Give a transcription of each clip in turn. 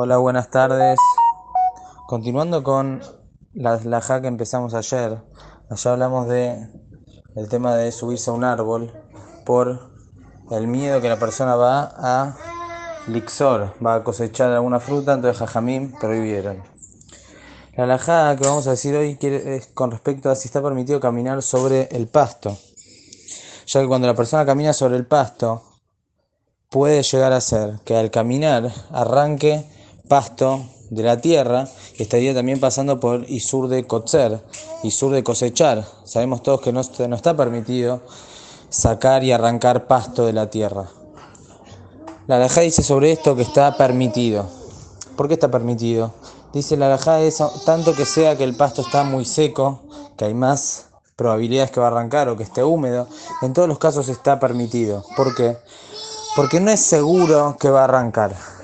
Hola, buenas tardes. Continuando con la laja que empezamos ayer, allá hablamos de el tema de subirse a un árbol por el miedo que la persona va a lixor, va a cosechar alguna fruta, entonces jajamim prohibieron. La laja que vamos a decir hoy es con respecto a si está permitido caminar sobre el pasto, ya que cuando la persona camina sobre el pasto, puede llegar a ser que al caminar arranque pasto de la tierra, estaría también pasando por Isur de Kotzer, Isur de cosechar. Sabemos todos que no, no está permitido sacar y arrancar pasto de la tierra. La alajá dice sobre esto que está permitido. ¿Por qué está permitido? Dice la alajá es tanto que sea que el pasto está muy seco, que hay más probabilidades que va a arrancar o que esté húmedo, en todos los casos está permitido. ¿Por qué? Porque no es seguro que va a arrancar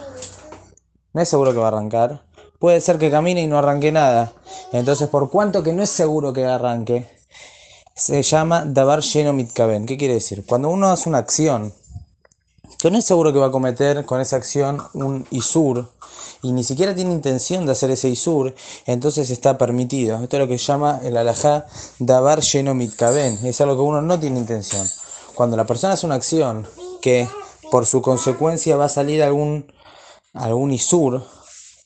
no es seguro que va a arrancar. Puede ser que camine y no arranque nada. Entonces, por cuanto que no es seguro que arranque, se llama Dabar Sheno Mitkaben. ¿Qué quiere decir? Cuando uno hace una acción que no es seguro que va a cometer con esa acción un Isur y ni siquiera tiene intención de hacer ese Isur, entonces está permitido. Esto es lo que llama el alajá Dabar Sheno Mitkaben. Es algo que uno no tiene intención. Cuando la persona hace una acción que por su consecuencia va a salir algún algún Isur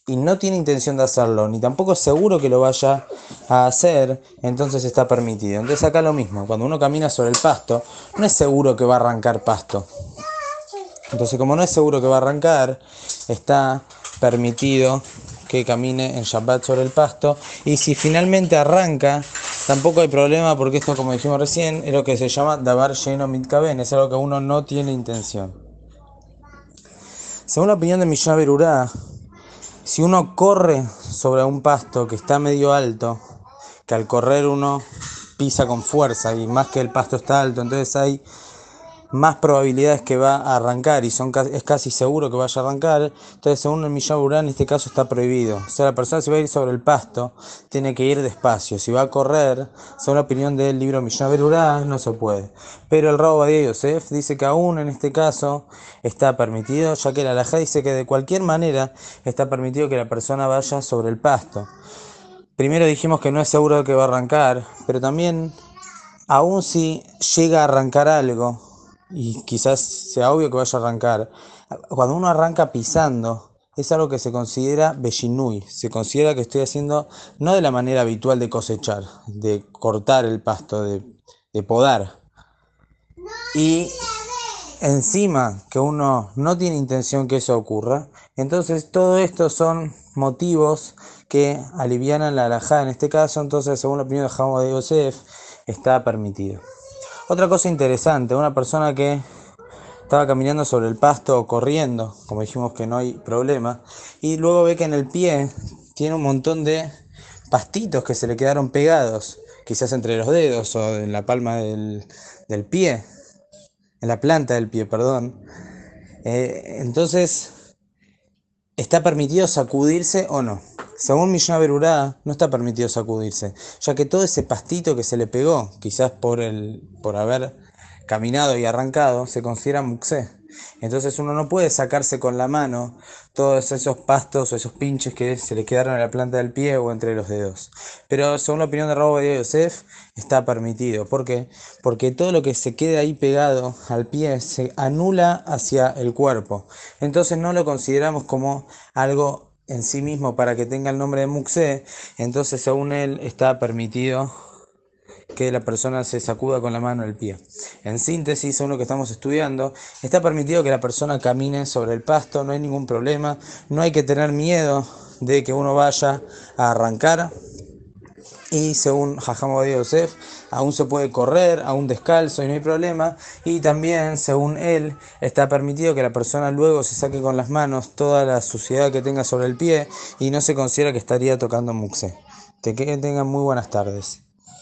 y no tiene intención de hacerlo, ni tampoco es seguro que lo vaya a hacer, entonces está permitido. Entonces acá lo mismo, cuando uno camina sobre el pasto, no es seguro que va a arrancar pasto. Entonces como no es seguro que va a arrancar, está permitido que camine en Shabbat sobre el pasto. Y si finalmente arranca, tampoco hay problema porque esto, como dijimos recién, es lo que se llama Dabar Sheno Mitkaben, es algo que uno no tiene intención. Según la opinión de Mishnah Berurá, si uno corre sobre un pasto que está medio alto, que al correr uno pisa con fuerza y más que el pasto está alto, entonces hay más probabilidades que va a arrancar y son es casi seguro que vaya a arrancar. Entonces, según el Millán en este caso está prohibido. O sea, la persona si va a ir sobre el pasto, tiene que ir despacio. Si va a correr, según la opinión del libro Millán Berurá, no se puede. Pero el Rabo de Yosef dice que aún en este caso está permitido, ya que la Alajá dice que de cualquier manera está permitido que la persona vaya sobre el pasto. Primero dijimos que no es seguro que va a arrancar, pero también, aún si llega a arrancar algo, y quizás sea obvio que vaya a arrancar. Cuando uno arranca pisando, es algo que se considera bellinui, se considera que estoy haciendo no de la manera habitual de cosechar, de cortar el pasto, de, podar. Y encima que uno no tiene intención que eso ocurra, entonces todo esto son motivos que alivianan la alajá en este caso, entonces según la opinión de Jamo de Yosef, está permitido. Otra cosa interesante, una persona que estaba caminando sobre el pasto o corriendo, como dijimos que no hay problema, y luego ve que en el pie tiene un montón de pastitos que se le quedaron pegados, quizás entre los dedos o en la palma del, pie, en la planta del pie, perdón. Eh, entonces, ¿está permitido sacudirse o no? Según Mishnah Berurá, no está permitido sacudirse, ya que todo ese pastito que se le pegó, quizás por, el, por haber caminado y arrancado, se considera muxé. Entonces uno no puede sacarse con la mano todos esos pastos o esos pinches que se le quedaron en la planta del pie o entre los dedos. Pero según la opinión de Rabo de Yosef, está permitido. ¿Por qué? Porque todo lo que se quede ahí pegado al pie se anula hacia el cuerpo. Entonces no lo consideramos como algo en sí mismo para que tenga el nombre de Muxé, entonces según él está permitido que la persona se sacuda con la mano el pie. En síntesis, según lo que estamos estudiando, está permitido que la persona camine sobre el pasto, no hay ningún problema, no hay que tener miedo de que uno vaya a arrancar y según Jajamo de Yosef, aún se puede correr, aún descalzo y no hay problema. Y también, según él, está permitido que la persona luego se saque con las manos toda la suciedad que tenga sobre el pie y no se considera que estaría tocando muxe. Que tengan muy buenas tardes.